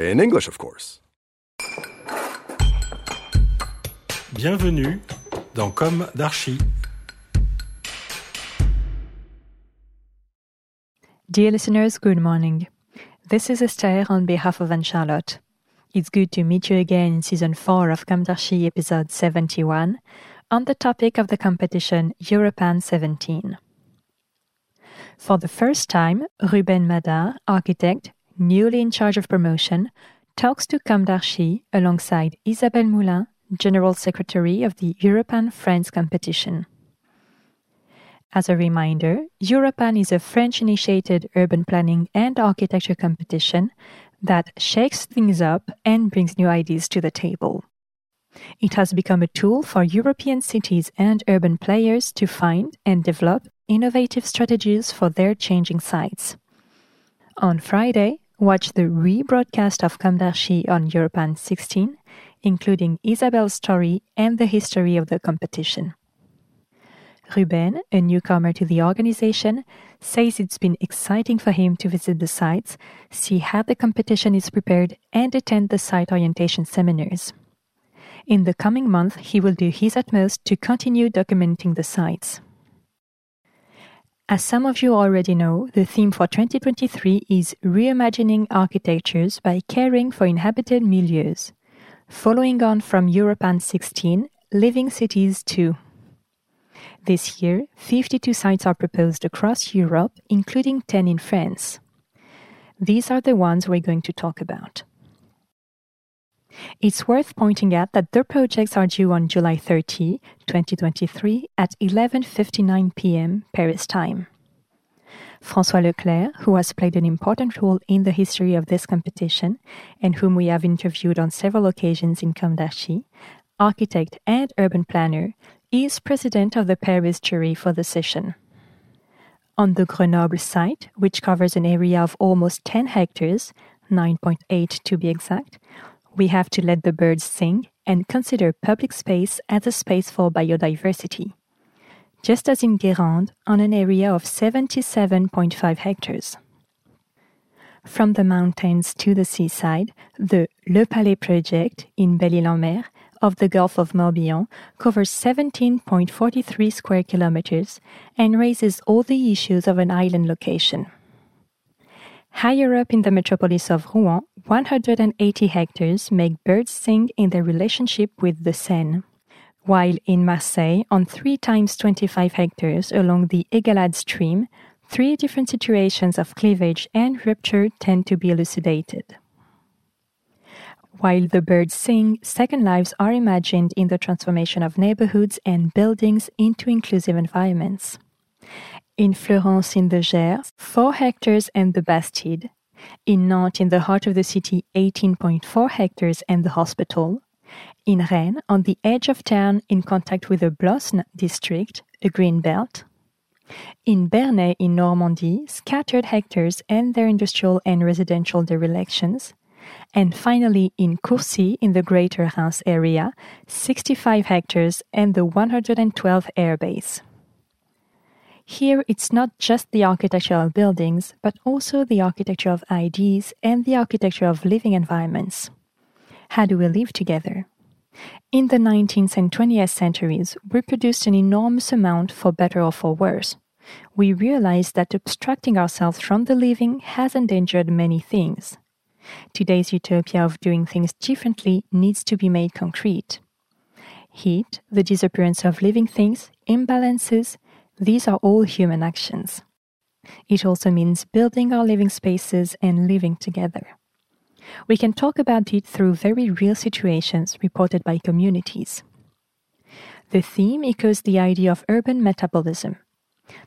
In English, of course. Bienvenue dans Comme d'Archi. Dear listeners, good morning. This is Esther on behalf of Anne Charlotte. It's good to meet you again in season 4 of Comme d'Archi episode 71 on the topic of the competition Europan 17. For the first time, Ruben Madar, architect, newly in charge of promotion, talks to Comme d'Archi alongside Isabelle Moulin, General Secretary of the Europan France competition. As a reminder, Europan is a French initiated urban planning and architecture competition that shakes things up and brings new ideas to the table. It has become a tool for European cities and urban players to find and develop innovative strategies for their changing sites. On Friday, watch the rebroadcast of Comme d'Archi on Europan 16, including Isabelle's story and the history of the competition. Ruben, a newcomer to the organization, says it's been exciting for him to visit the sites, see how the competition is prepared, and attend the site orientation seminars. In the coming month, he will do his utmost to continue documenting the sites. As some of you already know, the theme for 2023 is Reimagining Architectures by Caring for Inhabited Milieus. Following on from Europan 16, Living Cities 2. This year, 52 sites are proposed across Europe, including 10 in France. These are the ones we're going to talk about. It's worth pointing out that the projects are due on July 30, 2023 at 11:59 p.m. Paris time. François Leclerc, who has played an important role in the history of this competition and whom we have interviewed on several occasions in Comme d'Archi, architect and urban planner, is president of the Paris jury for the session. On the Grenoble site, which covers an area of almost 10 hectares, 9.8 to be exact, we have to let the birds sing and consider public space as a space for biodiversity. Just as in Guérande, on an area of 77.5 hectares. From the mountains to the seaside, the Le Palais project in Belle-Île-en-Mer of the Gulf of Morbihan covers 17.43 square kilometers and raises all the issues of an island location. Higher up in the metropolis of Rouen, 180 hectares make birds sing in their relationship with the Seine. While in Marseille, on 3 times 25 hectares along the Aygalades stream, three different situations of cleavage and rupture tend to be elucidated. While the birds sing, second lives are imagined in the transformation of neighborhoods and buildings into inclusive environments. In Fleurance in the Gers, 4 hectares and the Bastide. In Nantes, in the heart of the city, 18.4 hectares and the hospital. In Rennes, on the edge of town, in contact with the Blosne district, a green belt. In Bernay, in Normandy, scattered hectares and their industrial and residential derelictions. And finally, in Courcy, in the Greater Reims area, 65 hectares and the 112 airbase. Here, it's not just the architecture of buildings, but also the architecture of ideas and the architecture of living environments. How do we live together? In the 19th and 20th centuries, we produced an enormous amount for better or for worse. we realize that abstracting ourselves from the living has endangered many things. Today's utopia of doing things differently needs to be made concrete. Heat, the disappearance of living things, imbalances, these are all human actions. It also means building our living spaces and living together. We can talk about it through very real situations reported by communities. The theme echoes the idea of urban metabolism.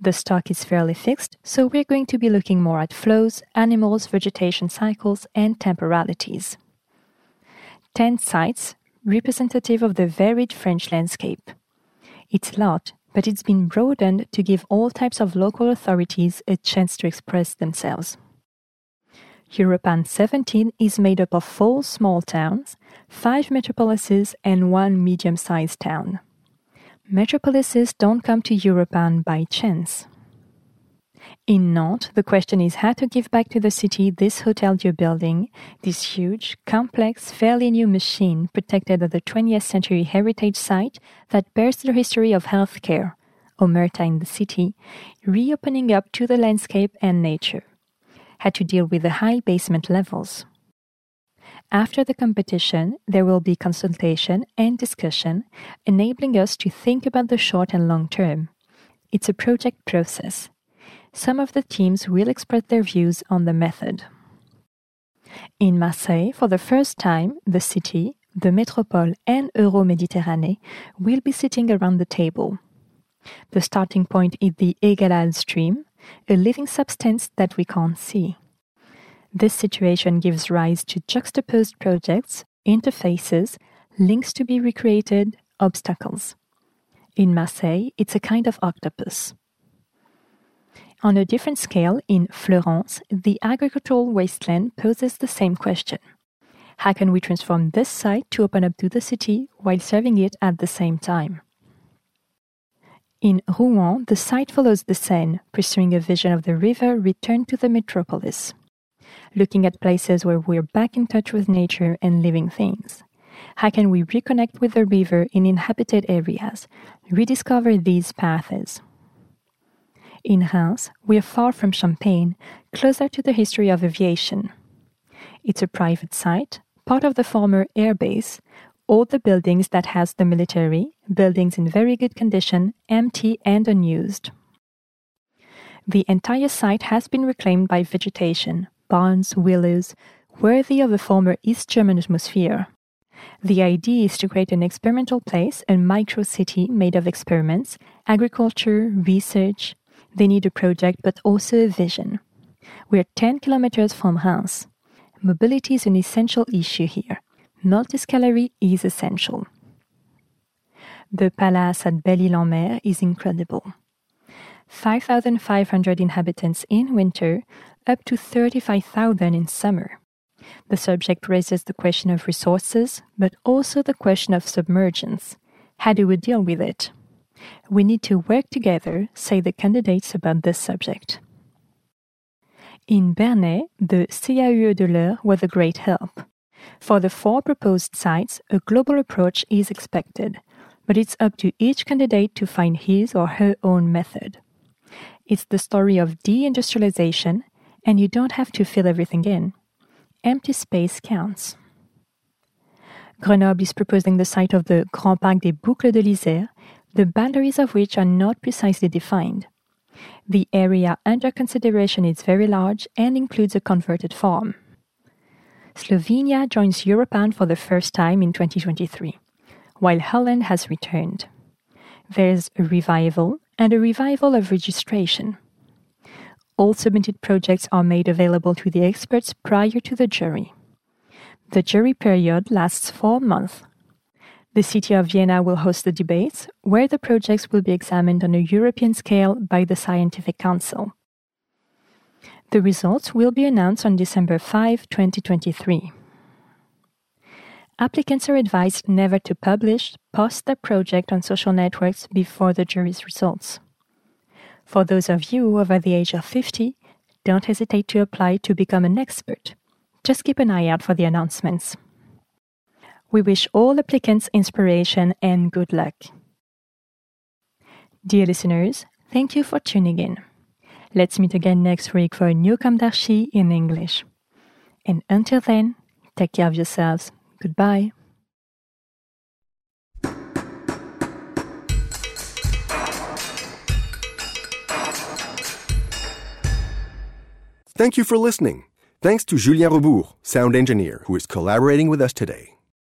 The stock is fairly fixed, so we're going to be looking more at flows, animals, vegetation cycles, and temporalities. 10 sites representative of the varied French landscape. It's lot, but it's been broadened to give all types of local authorities a chance to express themselves. Europan 17 is made up of four small towns, five metropolises, and one medium sized town. Metropolises don't come to Europan by chance. In Nantes, the question is how to give back to the city this hotel you're building, this huge, complex, fairly new machine protected at the 20th century heritage site that bears the history of healthcare, Omerta in the city, reopening up to the landscape and nature. Had to deal with the high basement levels. After the competition, there will be consultation and discussion, enabling us to think about the short and long term. It's a project process some of the teams will express their views on the method. In Marseille, for the first time, the city, the Métropole, and Euro-Méditerranée will be sitting around the table. The starting point is the Aygalades stream, a living substance that we can't see. This situation gives rise to juxtaposed projects, interfaces, links to be recreated, obstacles. In Marseille, it's a kind of octopus. On a different scale, in Fleurance, the agricultural wasteland poses the same question. How can we transform this site to open up to the city while serving it at the same time? In Rouen, the site follows the Seine, pursuing a vision of the river returned to the metropolis. Looking at places where we're back in touch with nature and living things. How can we reconnect with the river in inhabited areas, rediscover these paths? In Reims, we are far from Champagne, closer to the history of aviation. It's a private site, part of the former airbase, all the buildings that house the military, buildings in very good condition, empty and unused. The entire site has been reclaimed by vegetation, barns, willows, worthy of a former East German atmosphere. The idea is to create an experimental place, a micro city made of experiments, agriculture, research, they need a project but also a vision. We're 10 kilometers from Reims. Mobility is an essential issue here. Multiscalery is essential. The palace at Belle-Île-en-Mer is incredible. 5,500 inhabitants in winter, up to 35,000 in summer. The subject raises the question of resources, but also the question of submergence. How do we deal with it? We need to work together, say the candidates about this subject. In Bernay, the CAUE de l'Eure was a great help. For the four proposed sites, a global approach is expected, but it's up to each candidate to find his or her own method. It's the story of deindustrialization, and you don't have to fill everything in. Empty space counts. Grenoble is proposing the site of the Grand Parc des Boucles de l'Isère, the boundaries of which are not precisely defined. The area under consideration is very large and includes a converted farm. Slovenia joins Europan for the first time in 2023, while Holland has returned. There's a revival and a revival of registration. All submitted projects are made available to the experts prior to the jury. The jury period lasts four months the city of Vienna will host the debates, where the projects will be examined on a European scale by the Scientific Council. The results will be announced on December 5, 2023. Applicants are advised never to publish, post their project on social networks before the jury's results. For those of you over the age of 50, don't hesitate to apply to become an expert. Just keep an eye out for the announcements. We wish all applicants inspiration and good luck. Dear listeners, Thank you for tuning in. Let's meet again next week for a new Comme d'Archi in English. And until then, take care of yourselves. Goodbye. Thank you for listening. Thanks to Julien Rebours, sound engineer, who is collaborating with us today.